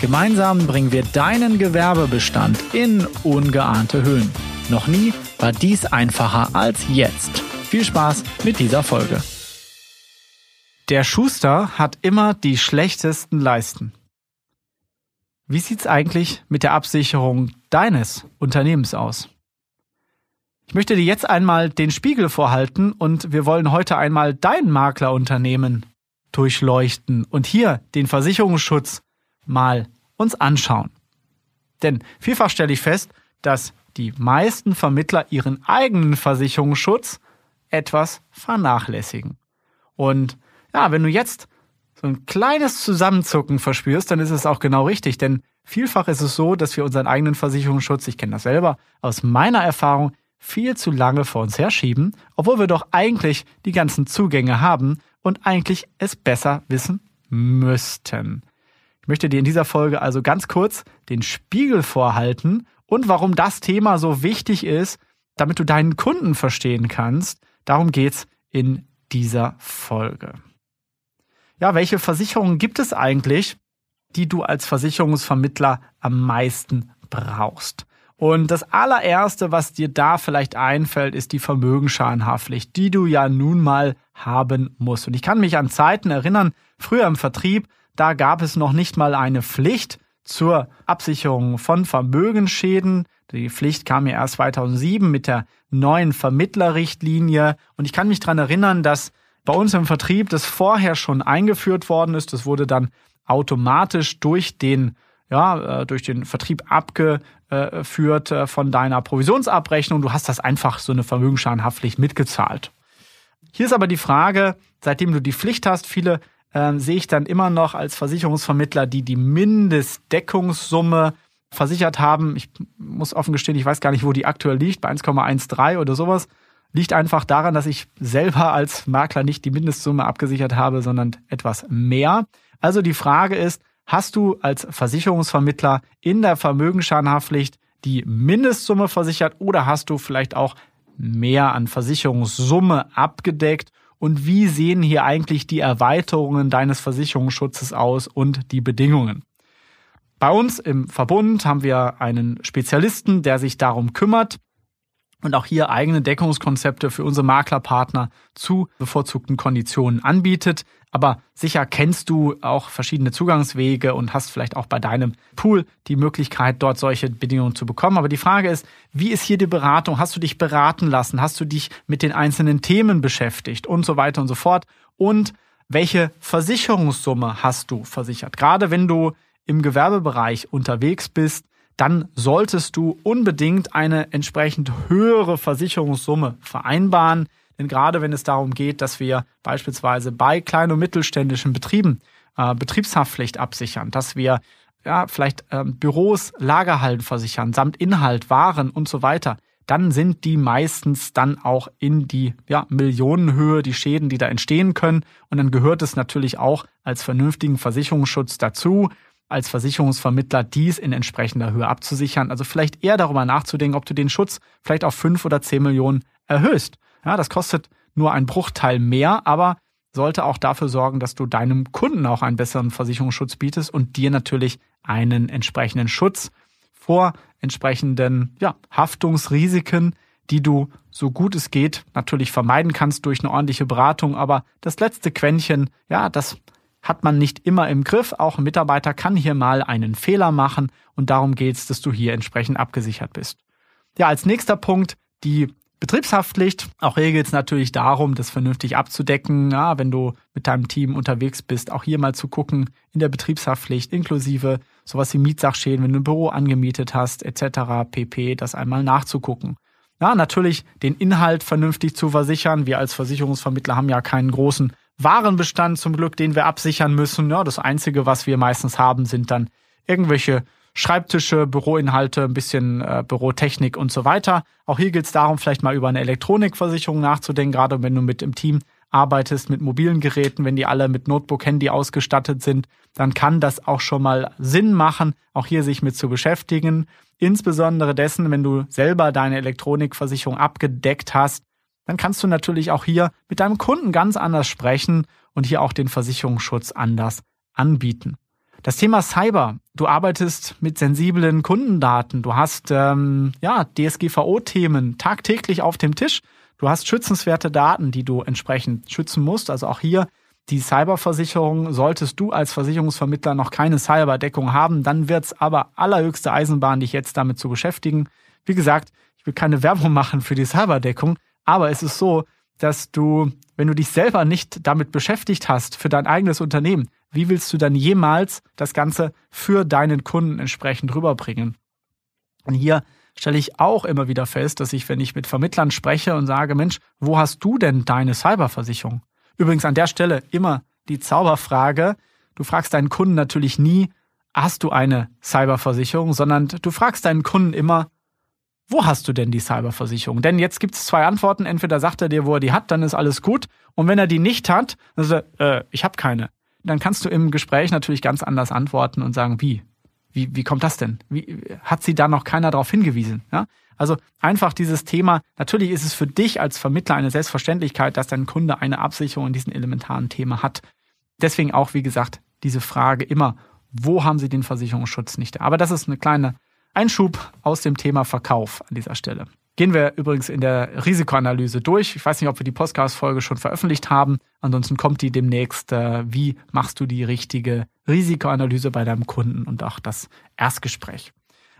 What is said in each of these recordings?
Gemeinsam bringen wir deinen Gewerbebestand in ungeahnte Höhen. Noch nie war dies einfacher als jetzt. Viel Spaß mit dieser Folge. Der Schuster hat immer die schlechtesten Leisten. Wie sieht's eigentlich mit der Absicherung deines Unternehmens aus? Ich möchte dir jetzt einmal den Spiegel vorhalten und wir wollen heute einmal dein Maklerunternehmen durchleuchten und hier den Versicherungsschutz mal uns anschauen. Denn vielfach stelle ich fest, dass die meisten Vermittler ihren eigenen Versicherungsschutz etwas vernachlässigen. Und ja, wenn du jetzt so ein kleines Zusammenzucken verspürst, dann ist es auch genau richtig, denn vielfach ist es so, dass wir unseren eigenen Versicherungsschutz, ich kenne das selber aus meiner Erfahrung, viel zu lange vor uns herschieben, obwohl wir doch eigentlich die ganzen Zugänge haben und eigentlich es besser wissen müssten. Ich möchte dir in dieser Folge also ganz kurz den Spiegel vorhalten und warum das Thema so wichtig ist, damit du deinen Kunden verstehen kannst. Darum geht's in dieser Folge. Ja, welche Versicherungen gibt es eigentlich, die du als Versicherungsvermittler am meisten brauchst? Und das allererste, was dir da vielleicht einfällt, ist die Vermögensschadenhaftpflicht, die du ja nun mal haben musst. Und ich kann mich an Zeiten erinnern, früher im Vertrieb, da gab es noch nicht mal eine Pflicht zur Absicherung von Vermögensschäden. Die Pflicht kam ja erst 2007 mit der neuen Vermittlerrichtlinie. Und ich kann mich daran erinnern, dass bei uns im Vertrieb das vorher schon eingeführt worden ist. Das wurde dann automatisch durch den ja, äh, durch den Vertrieb abgeführt äh, von deiner Provisionsabrechnung. Du hast das einfach so eine Vermögensschadenhaftpflicht mitgezahlt. Hier ist aber die Frage, seitdem du die Pflicht hast, viele äh, sehe ich dann immer noch als Versicherungsvermittler, die die Mindestdeckungssumme versichert haben. Ich muss offen gestehen, ich weiß gar nicht, wo die aktuell liegt, bei 1,13 oder sowas. Liegt einfach daran, dass ich selber als Makler nicht die Mindestsumme abgesichert habe, sondern etwas mehr. Also die Frage ist, hast du als Versicherungsvermittler in der Vermögensschadenhaftpflicht die Mindestsumme versichert oder hast du vielleicht auch mehr an Versicherungssumme abgedeckt und wie sehen hier eigentlich die Erweiterungen deines Versicherungsschutzes aus und die Bedingungen. Bei uns im Verbund haben wir einen Spezialisten, der sich darum kümmert und auch hier eigene Deckungskonzepte für unsere Maklerpartner zu bevorzugten Konditionen anbietet. Aber sicher kennst du auch verschiedene Zugangswege und hast vielleicht auch bei deinem Pool die Möglichkeit, dort solche Bedingungen zu bekommen. Aber die Frage ist, wie ist hier die Beratung? Hast du dich beraten lassen? Hast du dich mit den einzelnen Themen beschäftigt und so weiter und so fort? Und welche Versicherungssumme hast du versichert? Gerade wenn du im Gewerbebereich unterwegs bist, dann solltest du unbedingt eine entsprechend höhere Versicherungssumme vereinbaren. Denn gerade wenn es darum geht, dass wir beispielsweise bei kleinen und mittelständischen Betrieben äh, Betriebshaftpflicht absichern, dass wir ja, vielleicht äh, Büros, Lagerhallen versichern, samt Inhalt, Waren und so weiter, dann sind die meistens dann auch in die ja, Millionenhöhe, die Schäden, die da entstehen können. Und dann gehört es natürlich auch als vernünftigen Versicherungsschutz dazu, als Versicherungsvermittler dies in entsprechender Höhe abzusichern. Also vielleicht eher darüber nachzudenken, ob du den Schutz vielleicht auf fünf oder zehn Millionen erhöhst. Ja, das kostet nur einen Bruchteil mehr, aber sollte auch dafür sorgen, dass du deinem Kunden auch einen besseren Versicherungsschutz bietest und dir natürlich einen entsprechenden Schutz vor entsprechenden ja, Haftungsrisiken, die du so gut es geht natürlich vermeiden kannst durch eine ordentliche Beratung. Aber das letzte Quäntchen, ja, das hat man nicht immer im Griff. Auch ein Mitarbeiter kann hier mal einen Fehler machen und darum geht es, dass du hier entsprechend abgesichert bist. Ja, als nächster Punkt die Betriebshaftpflicht. Auch hier geht es natürlich darum, das vernünftig abzudecken. Ja, wenn du mit deinem Team unterwegs bist, auch hier mal zu gucken in der Betriebshaftpflicht inklusive sowas wie Mietsachschäden, wenn du ein Büro angemietet hast, etc. pp. Das einmal nachzugucken. Ja, natürlich den Inhalt vernünftig zu versichern. Wir als Versicherungsvermittler haben ja keinen großen Warenbestand zum Glück, den wir absichern müssen. Ja, das Einzige, was wir meistens haben, sind dann irgendwelche Schreibtische, Büroinhalte, ein bisschen äh, Bürotechnik und so weiter. Auch hier gilt es darum, vielleicht mal über eine Elektronikversicherung nachzudenken, gerade wenn du mit im Team arbeitest, mit mobilen Geräten, wenn die alle mit Notebook, Handy ausgestattet sind, dann kann das auch schon mal Sinn machen, auch hier sich mit zu beschäftigen. Insbesondere dessen, wenn du selber deine Elektronikversicherung abgedeckt hast, dann kannst du natürlich auch hier mit deinem Kunden ganz anders sprechen und hier auch den Versicherungsschutz anders anbieten. Das Thema Cyber. Du arbeitest mit sensiblen Kundendaten. Du hast ähm, ja DSGVO-Themen tagtäglich auf dem Tisch. Du hast schützenswerte Daten, die du entsprechend schützen musst. Also auch hier die Cyberversicherung. Solltest du als Versicherungsvermittler noch keine Cyberdeckung haben, dann wird es aber allerhöchste Eisenbahn, dich jetzt damit zu beschäftigen. Wie gesagt, ich will keine Werbung machen für die Cyberdeckung, aber es ist so, dass du, wenn du dich selber nicht damit beschäftigt hast für dein eigenes Unternehmen, wie willst du dann jemals das Ganze für deinen Kunden entsprechend rüberbringen? Und hier stelle ich auch immer wieder fest, dass ich, wenn ich mit Vermittlern spreche und sage, Mensch, wo hast du denn deine Cyberversicherung? Übrigens an der Stelle immer die Zauberfrage. Du fragst deinen Kunden natürlich nie, hast du eine Cyberversicherung, sondern du fragst deinen Kunden immer, wo hast du denn die Cyberversicherung? Denn jetzt gibt es zwei Antworten. Entweder sagt er dir, wo er die hat, dann ist alles gut. Und wenn er die nicht hat, dann sagt er, äh, ich habe keine dann kannst du im Gespräch natürlich ganz anders antworten und sagen, wie? Wie, wie kommt das denn? Wie, hat sie da noch keiner darauf hingewiesen? Ja? Also einfach dieses Thema, natürlich ist es für dich als Vermittler eine Selbstverständlichkeit, dass dein Kunde eine Absicherung in diesem elementaren Thema hat. Deswegen auch, wie gesagt, diese Frage immer, wo haben sie den Versicherungsschutz nicht? Aber das ist eine kleine Einschub aus dem Thema Verkauf an dieser Stelle. Gehen wir übrigens in der Risikoanalyse durch. Ich weiß nicht, ob wir die Podcast-Folge schon veröffentlicht haben. Ansonsten kommt die demnächst. Äh, wie machst du die richtige Risikoanalyse bei deinem Kunden und auch das Erstgespräch?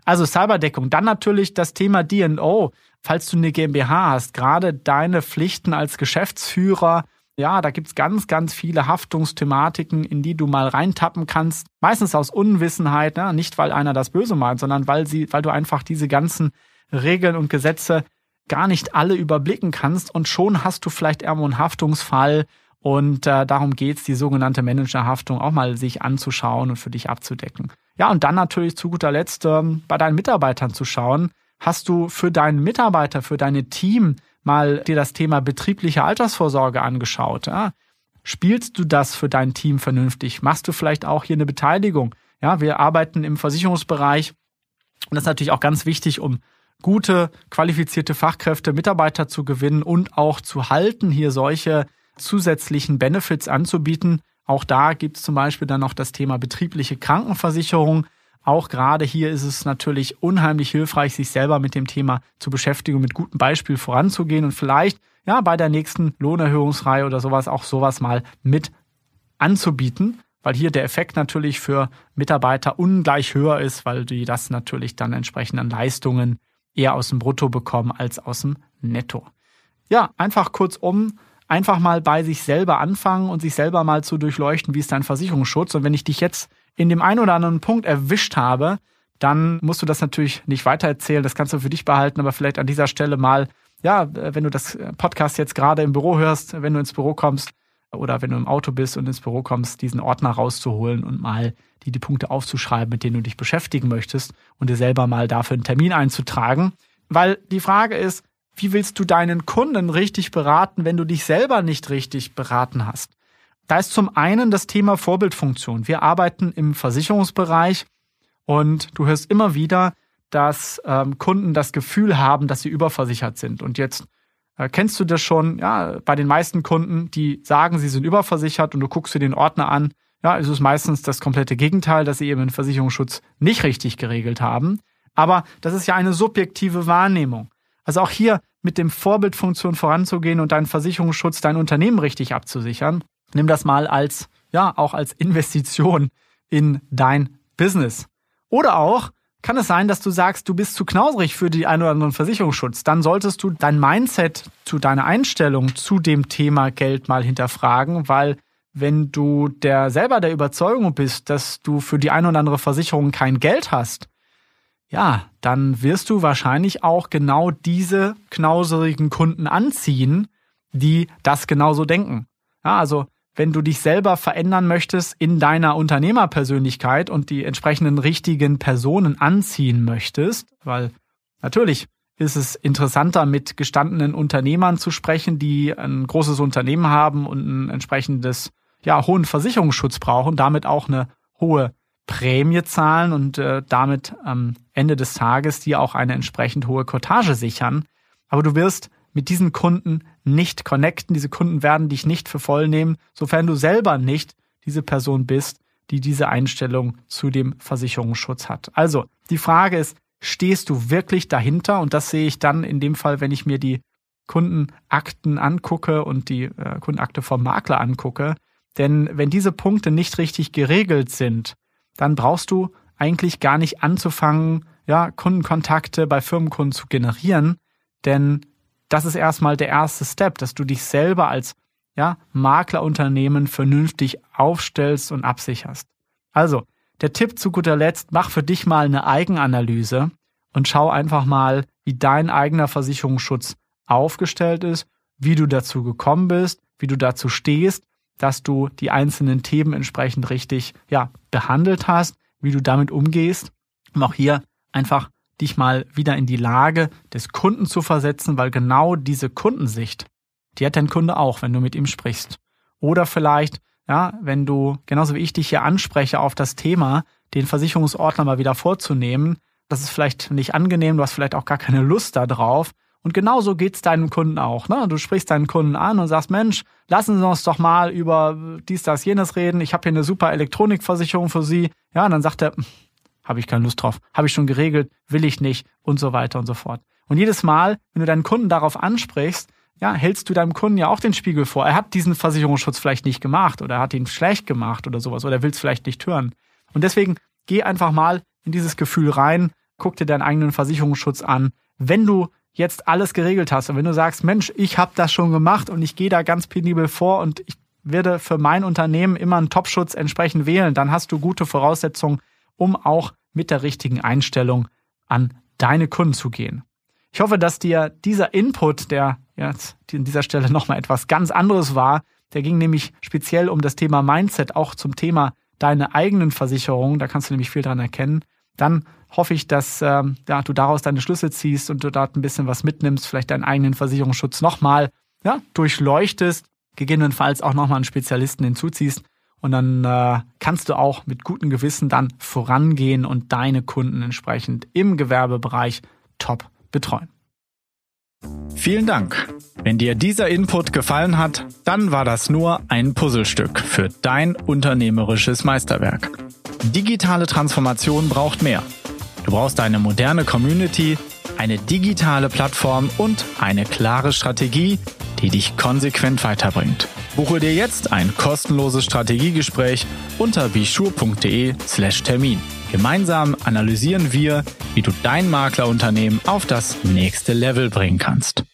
Also Cyberdeckung. Dann natürlich das Thema D&O. Falls du eine GmbH hast, gerade deine Pflichten als Geschäftsführer, ja, da gibt's ganz, ganz viele Haftungsthematiken, in die du mal reintappen kannst. Meistens aus Unwissenheit, ne? nicht weil einer das böse meint, sondern weil sie, weil du einfach diese ganzen Regeln und Gesetze gar nicht alle überblicken kannst und schon hast du vielleicht irgendwo einen Haftungsfall und äh, darum geht's, die sogenannte Managerhaftung auch mal sich anzuschauen und für dich abzudecken. Ja, und dann natürlich zu guter Letzt ähm, bei deinen Mitarbeitern zu schauen, hast du für deinen Mitarbeiter, für deine Team mal dir das Thema betriebliche Altersvorsorge angeschaut? Ja? Spielst du das für dein Team vernünftig? Machst du vielleicht auch hier eine Beteiligung? Ja, wir arbeiten im Versicherungsbereich und das ist natürlich auch ganz wichtig, um gute, qualifizierte Fachkräfte, Mitarbeiter zu gewinnen und auch zu halten, hier solche zusätzlichen Benefits anzubieten. Auch da gibt es zum Beispiel dann noch das Thema betriebliche Krankenversicherung. Auch gerade hier ist es natürlich unheimlich hilfreich, sich selber mit dem Thema zu beschäftigen, mit gutem Beispiel voranzugehen und vielleicht ja bei der nächsten Lohnerhöhungsreihe oder sowas auch sowas mal mit anzubieten, weil hier der Effekt natürlich für Mitarbeiter ungleich höher ist, weil die das natürlich dann entsprechend an Leistungen eher aus dem Brutto bekommen als aus dem Netto. Ja, einfach kurzum, einfach mal bei sich selber anfangen und sich selber mal zu durchleuchten, wie ist dein Versicherungsschutz. Und wenn ich dich jetzt in dem einen oder anderen Punkt erwischt habe, dann musst du das natürlich nicht weitererzählen, das kannst du für dich behalten, aber vielleicht an dieser Stelle mal, ja, wenn du das Podcast jetzt gerade im Büro hörst, wenn du ins Büro kommst oder wenn du im Auto bist und ins Büro kommst, diesen Ordner rauszuholen und mal die, die Punkte aufzuschreiben, mit denen du dich beschäftigen möchtest und dir selber mal dafür einen Termin einzutragen. Weil die Frage ist, wie willst du deinen Kunden richtig beraten, wenn du dich selber nicht richtig beraten hast? Da ist zum einen das Thema Vorbildfunktion. Wir arbeiten im Versicherungsbereich und du hörst immer wieder, dass ähm, Kunden das Gefühl haben, dass sie überversichert sind. Und jetzt äh, kennst du das schon, ja, bei den meisten Kunden, die sagen, sie sind überversichert und du guckst dir den Ordner an, ja, ist es meistens das komplette Gegenteil, dass sie eben den Versicherungsschutz nicht richtig geregelt haben. Aber das ist ja eine subjektive Wahrnehmung. Also auch hier mit dem Vorbildfunktion voranzugehen und deinen Versicherungsschutz, dein Unternehmen richtig abzusichern. Nimm das mal als, ja, auch als Investition in dein Business. Oder auch, kann es sein, dass du sagst, du bist zu knausrig für die ein oder anderen Versicherungsschutz. Dann solltest du dein Mindset zu deiner Einstellung zu dem Thema Geld mal hinterfragen, weil wenn du der selber der Überzeugung bist, dass du für die ein oder andere Versicherung kein Geld hast, ja, dann wirst du wahrscheinlich auch genau diese knauserigen Kunden anziehen, die das genauso denken. Ja, also wenn du dich selber verändern möchtest in deiner Unternehmerpersönlichkeit und die entsprechenden richtigen Personen anziehen möchtest, weil natürlich ist es interessanter, mit gestandenen Unternehmern zu sprechen, die ein großes Unternehmen haben und ein entsprechendes, ja, hohen Versicherungsschutz brauchen, damit auch eine hohe Prämie zahlen und äh, damit am Ende des Tages dir auch eine entsprechend hohe Cottage sichern. Aber du wirst mit diesen Kunden nicht connecten. Diese Kunden werden dich nicht für voll nehmen, sofern du selber nicht diese Person bist, die diese Einstellung zu dem Versicherungsschutz hat. Also, die Frage ist, stehst du wirklich dahinter? Und das sehe ich dann in dem Fall, wenn ich mir die Kundenakten angucke und die äh, Kundenakte vom Makler angucke. Denn wenn diese Punkte nicht richtig geregelt sind, dann brauchst du eigentlich gar nicht anzufangen, ja, Kundenkontakte bei Firmenkunden zu generieren, denn das ist erstmal der erste Step, dass du dich selber als ja, Maklerunternehmen vernünftig aufstellst und absicherst. Also, der Tipp zu guter Letzt, mach für dich mal eine Eigenanalyse und schau einfach mal, wie dein eigener Versicherungsschutz aufgestellt ist, wie du dazu gekommen bist, wie du dazu stehst, dass du die einzelnen Themen entsprechend richtig ja, behandelt hast, wie du damit umgehst, um auch hier einfach dich mal wieder in die Lage des Kunden zu versetzen, weil genau diese Kundensicht, die hat dein Kunde auch, wenn du mit ihm sprichst. Oder vielleicht, ja, wenn du, genauso wie ich dich hier anspreche auf das Thema, den Versicherungsordner mal wieder vorzunehmen, das ist vielleicht nicht angenehm, du hast vielleicht auch gar keine Lust darauf. Und genauso geht's deinem Kunden auch. Ne? Du sprichst deinen Kunden an und sagst, Mensch, lassen Sie uns doch mal über dies, das, jenes reden. Ich habe hier eine super Elektronikversicherung für Sie. Ja, und dann sagt er, habe ich keine Lust drauf, habe ich schon geregelt, will ich nicht und so weiter und so fort. Und jedes Mal, wenn du deinen Kunden darauf ansprichst, ja, hältst du deinem Kunden ja auch den Spiegel vor. Er hat diesen Versicherungsschutz vielleicht nicht gemacht oder er hat ihn schlecht gemacht oder sowas oder er will es vielleicht nicht hören. Und deswegen geh einfach mal in dieses Gefühl rein, guck dir deinen eigenen Versicherungsschutz an. Wenn du jetzt alles geregelt hast und wenn du sagst, Mensch, ich habe das schon gemacht und ich gehe da ganz penibel vor und ich werde für mein Unternehmen immer einen Topschutz entsprechend wählen, dann hast du gute Voraussetzungen, um auch mit der richtigen Einstellung an deine Kunden zu gehen. Ich hoffe, dass dir dieser Input, der jetzt an dieser Stelle nochmal etwas ganz anderes war, der ging nämlich speziell um das Thema Mindset, auch zum Thema deine eigenen Versicherungen, da kannst du nämlich viel dran erkennen. Dann hoffe ich, dass ähm, ja, du daraus deine Schlüsse ziehst und du dort ein bisschen was mitnimmst, vielleicht deinen eigenen Versicherungsschutz nochmal ja, durchleuchtest, gegebenenfalls auch nochmal einen Spezialisten hinzuziehst und dann äh, kannst du auch mit gutem Gewissen dann vorangehen und deine Kunden entsprechend im Gewerbebereich top betreuen. Vielen Dank. Wenn dir dieser Input gefallen hat, dann war das nur ein Puzzlestück für dein unternehmerisches Meisterwerk. Digitale Transformation braucht mehr. Du brauchst eine moderne Community, eine digitale Plattform und eine klare Strategie, die dich konsequent weiterbringt. Buche dir jetzt ein kostenloses Strategiegespräch unter bischur.de/slash Termin. Gemeinsam analysieren wir, wie du dein Maklerunternehmen auf das nächste Level bringen kannst.